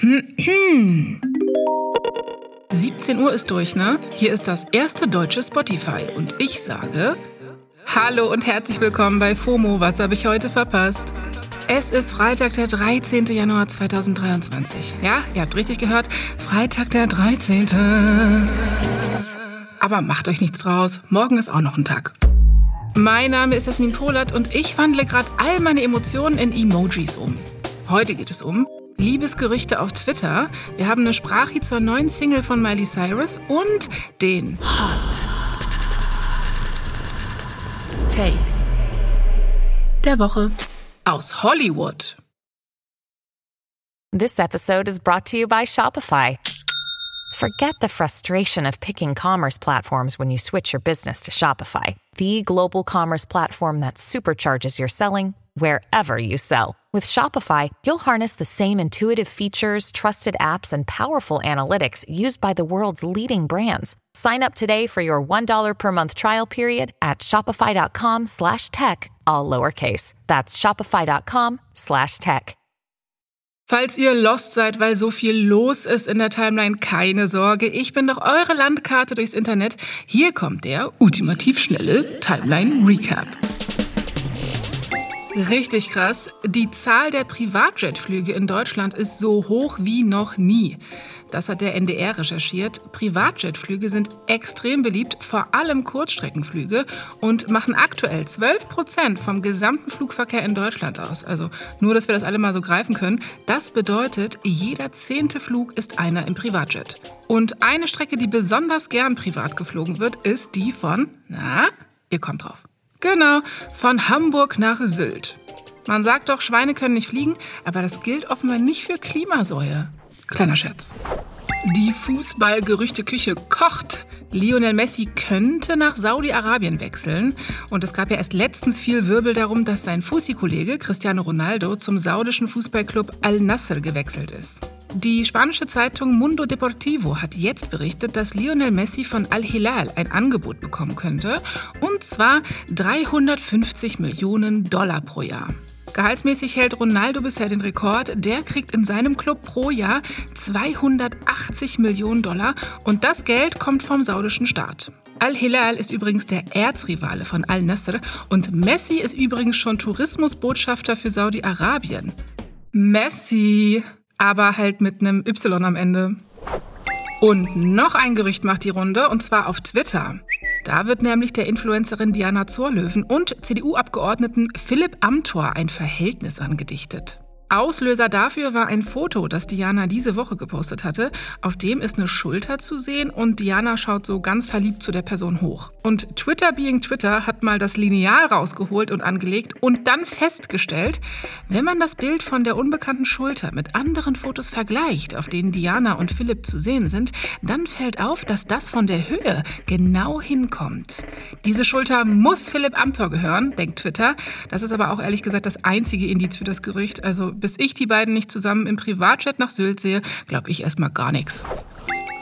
17 Uhr ist durch, ne? Hier ist das erste deutsche Spotify und ich sage Hallo und herzlich willkommen bei FOMO. Was habe ich heute verpasst? Es ist Freitag, der 13. Januar 2023. Ja, ihr habt richtig gehört. Freitag, der 13. Aber macht euch nichts draus. Morgen ist auch noch ein Tag. Mein Name ist Jasmin Polat und ich wandle gerade all meine Emotionen in Emojis um. Heute geht es um Liebesgerüchte auf Twitter. Wir haben eine Sprache zur neuen Single von Miley Cyrus und den Hot Take der Woche aus Hollywood. This episode is brought to you by Shopify. Forget the frustration of picking commerce platforms when you switch your business to Shopify, the global commerce platform that supercharges your selling wherever you sell. With Shopify, you'll harness the same intuitive features, trusted apps, and powerful analytics used by the world's leading brands. Sign up today for your $1 per month trial period at shopify.com slash tech, all lowercase. That's shopify.com slash tech. Falls ihr lost seid, weil so viel los ist in der Timeline, keine Sorge. Ich bin doch eure Landkarte durchs Internet. Hier kommt der ultimativ schnelle Timeline Recap. Richtig krass. Die Zahl der Privatjetflüge in Deutschland ist so hoch wie noch nie. Das hat der NDR recherchiert. Privatjetflüge sind extrem beliebt, vor allem Kurzstreckenflüge und machen aktuell 12 Prozent vom gesamten Flugverkehr in Deutschland aus. Also nur, dass wir das alle mal so greifen können. Das bedeutet, jeder zehnte Flug ist einer im Privatjet. Und eine Strecke, die besonders gern privat geflogen wird, ist die von, na, ihr kommt drauf. Genau, von Hamburg nach Sylt. Man sagt doch, Schweine können nicht fliegen, aber das gilt offenbar nicht für Klimasäue. Kleiner Scherz. Die Fußballgerüchteküche kocht. Lionel Messi könnte nach Saudi-Arabien wechseln. Und es gab ja erst letztens viel Wirbel darum, dass sein Fussi-Kollege Cristiano Ronaldo zum saudischen Fußballclub Al-Nasser gewechselt ist. Die spanische Zeitung Mundo Deportivo hat jetzt berichtet, dass Lionel Messi von Al-Hilal ein Angebot bekommen könnte, und zwar 350 Millionen Dollar pro Jahr. Gehaltsmäßig hält Ronaldo bisher den Rekord. Der kriegt in seinem Club pro Jahr 280 Millionen Dollar und das Geld kommt vom saudischen Staat. Al-Hilal ist übrigens der Erzrivale von Al-Nasr und Messi ist übrigens schon Tourismusbotschafter für Saudi-Arabien. Messi! Aber halt mit einem Y am Ende. Und noch ein Gerücht macht die Runde, und zwar auf Twitter. Da wird nämlich der Influencerin Diana Zorlöwen und CDU-Abgeordneten Philipp Amthor ein Verhältnis angedichtet. Auslöser dafür war ein Foto, das Diana diese Woche gepostet hatte. Auf dem ist eine Schulter zu sehen und Diana schaut so ganz verliebt zu der Person hoch. Und Twitter Being Twitter hat mal das Lineal rausgeholt und angelegt und dann festgestellt, wenn man das Bild von der unbekannten Schulter mit anderen Fotos vergleicht, auf denen Diana und Philipp zu sehen sind, dann fällt auf, dass das von der Höhe genau hinkommt. Diese Schulter muss Philipp Amthor gehören, denkt Twitter. Das ist aber auch ehrlich gesagt das einzige Indiz für das Gerücht. Also bis ich die beiden nicht zusammen im Privatchat nach Sylt sehe, glaube ich erstmal gar nichts.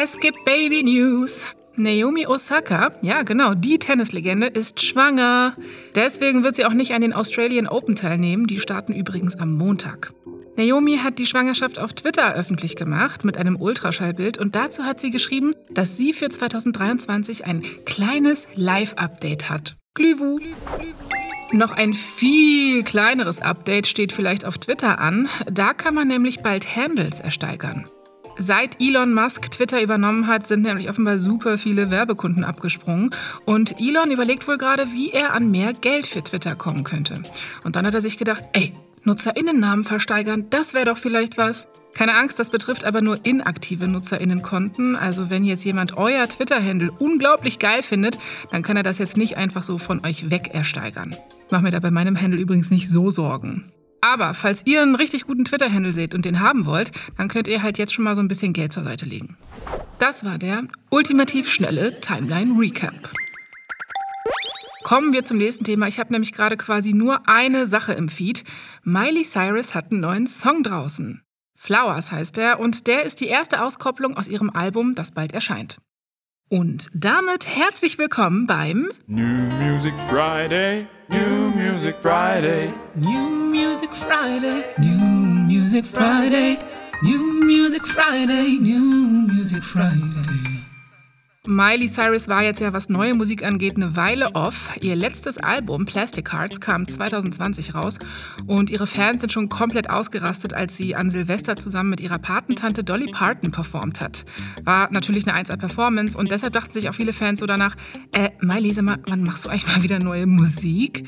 Es gibt Baby News. Naomi Osaka, ja genau, die Tennislegende, ist schwanger. Deswegen wird sie auch nicht an den Australian Open teilnehmen. Die starten übrigens am Montag. Naomi hat die Schwangerschaft auf Twitter öffentlich gemacht mit einem Ultraschallbild und dazu hat sie geschrieben, dass sie für 2023 ein kleines Live-Update hat. Glühwu. Noch ein viel kleineres Update steht vielleicht auf Twitter an. Da kann man nämlich bald Handles ersteigern. Seit Elon Musk Twitter übernommen hat, sind nämlich offenbar super viele Werbekunden abgesprungen. Und Elon überlegt wohl gerade, wie er an mehr Geld für Twitter kommen könnte. Und dann hat er sich gedacht, ey, Nutzerinnennamen versteigern, das wäre doch vielleicht was. Keine Angst, das betrifft aber nur inaktive Nutzerinnenkonten. Also wenn jetzt jemand euer Twitter-Handle unglaublich geil findet, dann kann er das jetzt nicht einfach so von euch weg ersteigern. Ich mache mir da bei meinem Handle übrigens nicht so Sorgen. Aber falls ihr einen richtig guten Twitter-Handle seht und den haben wollt, dann könnt ihr halt jetzt schon mal so ein bisschen Geld zur Seite legen. Das war der ultimativ schnelle Timeline Recap. Kommen wir zum nächsten Thema. Ich habe nämlich gerade quasi nur eine Sache im Feed. Miley Cyrus hat einen neuen Song draußen. Flowers heißt er und der ist die erste Auskopplung aus ihrem Album, das bald erscheint. Und damit herzlich willkommen beim New Music Friday, New Music Friday, New Music Friday, New Music Friday, New Music Music Friday, New Music Friday. Miley Cyrus war jetzt ja, was neue Musik angeht, eine Weile off. Ihr letztes Album, Plastic Hearts, kam 2020 raus und ihre Fans sind schon komplett ausgerastet, als sie an Silvester zusammen mit ihrer Patentante Dolly Parton performt hat. War natürlich eine 1A-Performance und deshalb dachten sich auch viele Fans so danach, äh, Miley, sag mal, wann machst du eigentlich mal wieder neue Musik?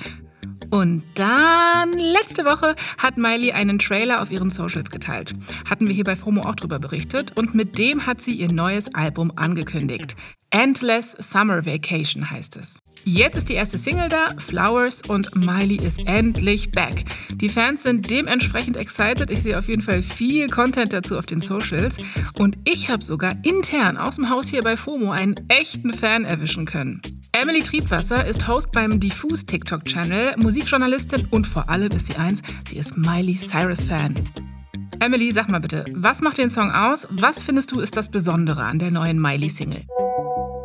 Und dann, letzte Woche, hat Miley einen Trailer auf ihren Socials geteilt. Hatten wir hier bei FOMO auch drüber berichtet. Und mit dem hat sie ihr neues Album angekündigt. Endless Summer Vacation heißt es. Jetzt ist die erste Single da, Flowers, und Miley ist endlich back. Die Fans sind dementsprechend excited. Ich sehe auf jeden Fall viel Content dazu auf den Socials. Und ich habe sogar intern aus dem Haus hier bei FOMO einen echten Fan erwischen können. Emily Triebwasser ist Host beim Diffus TikTok-Channel, Musikjournalistin und vor allem ist sie eins, sie ist Miley Cyrus-Fan. Emily, sag mal bitte, was macht den Song aus? Was findest du ist das Besondere an der neuen Miley-Single?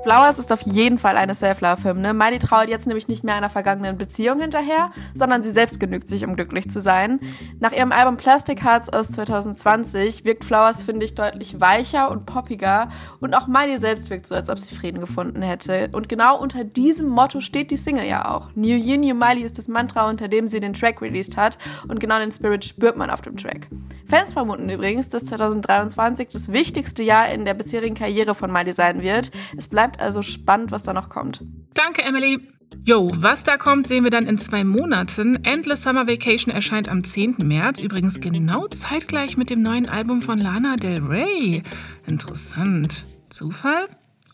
Flowers ist auf jeden Fall eine Self-Love-Hymne. Miley trauert jetzt nämlich nicht mehr einer vergangenen Beziehung hinterher, sondern sie selbst genügt sich, um glücklich zu sein. Nach ihrem Album Plastic Hearts aus 2020 wirkt Flowers, finde ich, deutlich weicher und poppiger und auch Miley selbst wirkt so, als ob sie Frieden gefunden hätte. Und genau unter diesem Motto steht die Single ja auch. New Year, New Miley ist das Mantra, unter dem sie den Track released hat und genau den Spirit spürt man auf dem Track. Fans vermuten übrigens, dass 2023 das wichtigste Jahr in der bisherigen Karriere von Miley sein wird. Es bleibt also spannend, was da noch kommt. Danke, Emily. Jo, was da kommt, sehen wir dann in zwei Monaten. Endless Summer Vacation erscheint am 10. März, übrigens genau zeitgleich mit dem neuen Album von Lana Del Rey. Interessant. Zufall?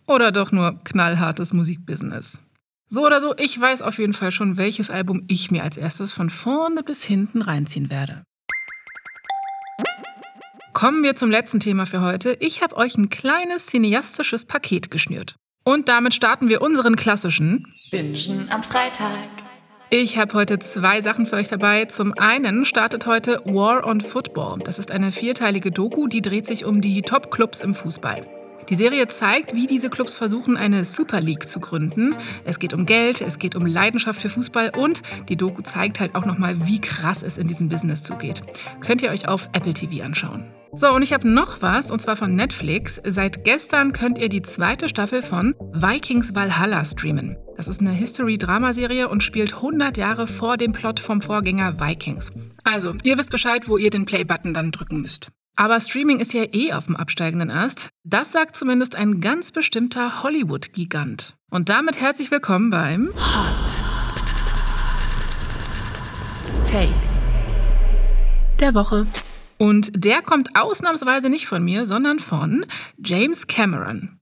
Oder doch nur knallhartes Musikbusiness? So oder so, ich weiß auf jeden Fall schon, welches Album ich mir als erstes von vorne bis hinten reinziehen werde. Kommen wir zum letzten Thema für heute. Ich habe euch ein kleines cineastisches Paket geschnürt. Und damit starten wir unseren klassischen Bingen am Freitag. Ich habe heute zwei Sachen für euch dabei. Zum einen startet heute War on Football. Das ist eine vierteilige Doku, die dreht sich um die Top-Clubs im Fußball. Die Serie zeigt, wie diese Clubs versuchen, eine Super League zu gründen. Es geht um Geld, es geht um Leidenschaft für Fußball und die Doku zeigt halt auch nochmal, wie krass es in diesem Business zugeht. Könnt ihr euch auf Apple TV anschauen. So, und ich habe noch was, und zwar von Netflix. Seit gestern könnt ihr die zweite Staffel von Vikings Valhalla streamen. Das ist eine History-Dramaserie und spielt 100 Jahre vor dem Plot vom Vorgänger Vikings. Also, ihr wisst Bescheid, wo ihr den Play-Button dann drücken müsst. Aber Streaming ist ja eh auf dem absteigenden Ast. Das sagt zumindest ein ganz bestimmter Hollywood-Gigant. Und damit herzlich willkommen beim Hot Take der Woche. Und der kommt ausnahmsweise nicht von mir, sondern von James Cameron.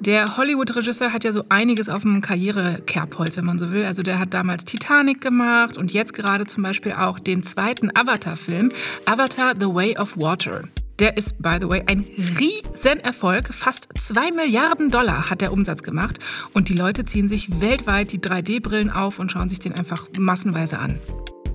Der Hollywood-Regisseur hat ja so einiges auf dem Karrierekerbholz, wenn man so will. Also der hat damals Titanic gemacht und jetzt gerade zum Beispiel auch den zweiten Avatar-Film, Avatar The Way of Water. Der ist, by the way, ein Riesenerfolg. Fast 2 Milliarden Dollar hat der Umsatz gemacht. Und die Leute ziehen sich weltweit die 3D-Brillen auf und schauen sich den einfach massenweise an.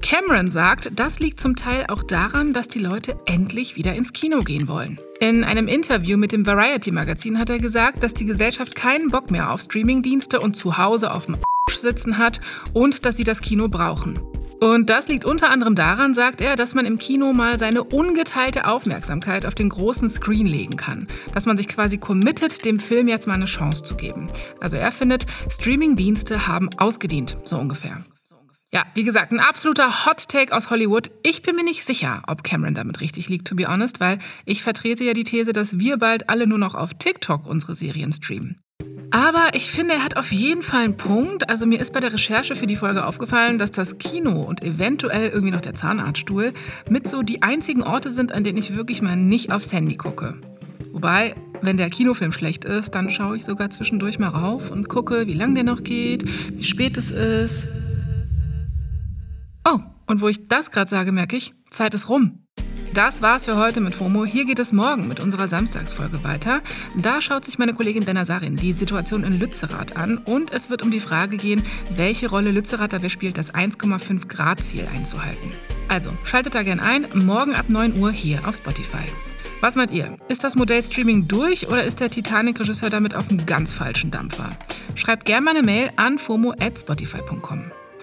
Cameron sagt, das liegt zum Teil auch daran, dass die Leute endlich wieder ins Kino gehen wollen. In einem Interview mit dem Variety-Magazin hat er gesagt, dass die Gesellschaft keinen Bock mehr auf Streamingdienste und zu Hause auf dem sitzen hat und dass sie das Kino brauchen. Und das liegt unter anderem daran, sagt er, dass man im Kino mal seine ungeteilte Aufmerksamkeit auf den großen Screen legen kann. Dass man sich quasi committet, dem Film jetzt mal eine Chance zu geben. Also er findet, Streamingdienste haben ausgedient, so ungefähr. Ja, wie gesagt, ein absoluter Hot Take aus Hollywood. Ich bin mir nicht sicher, ob Cameron damit richtig liegt, to be honest, weil ich vertrete ja die These, dass wir bald alle nur noch auf TikTok unsere Serien streamen. Aber ich finde, er hat auf jeden Fall einen Punkt. Also mir ist bei der Recherche für die Folge aufgefallen, dass das Kino und eventuell irgendwie noch der Zahnarztstuhl mit so die einzigen Orte sind, an denen ich wirklich mal nicht aufs Handy gucke. Wobei, wenn der Kinofilm schlecht ist, dann schaue ich sogar zwischendurch mal rauf und gucke, wie lang der noch geht, wie spät es ist. Und wo ich das gerade sage, merke ich, Zeit ist rum. Das war's für heute mit FOMO. Hier geht es morgen mit unserer Samstagsfolge weiter. Da schaut sich meine Kollegin Benazarin die Situation in Lützerath an und es wird um die Frage gehen, welche Rolle Lützerath dabei spielt, das 1,5 Grad Ziel einzuhalten. Also schaltet da gern ein, morgen ab 9 Uhr hier auf Spotify. Was meint ihr? Ist das Modell Streaming durch oder ist der Titanic-Regisseur damit auf einem ganz falschen Dampfer? Schreibt gerne mal eine Mail an fomo@spotify.com.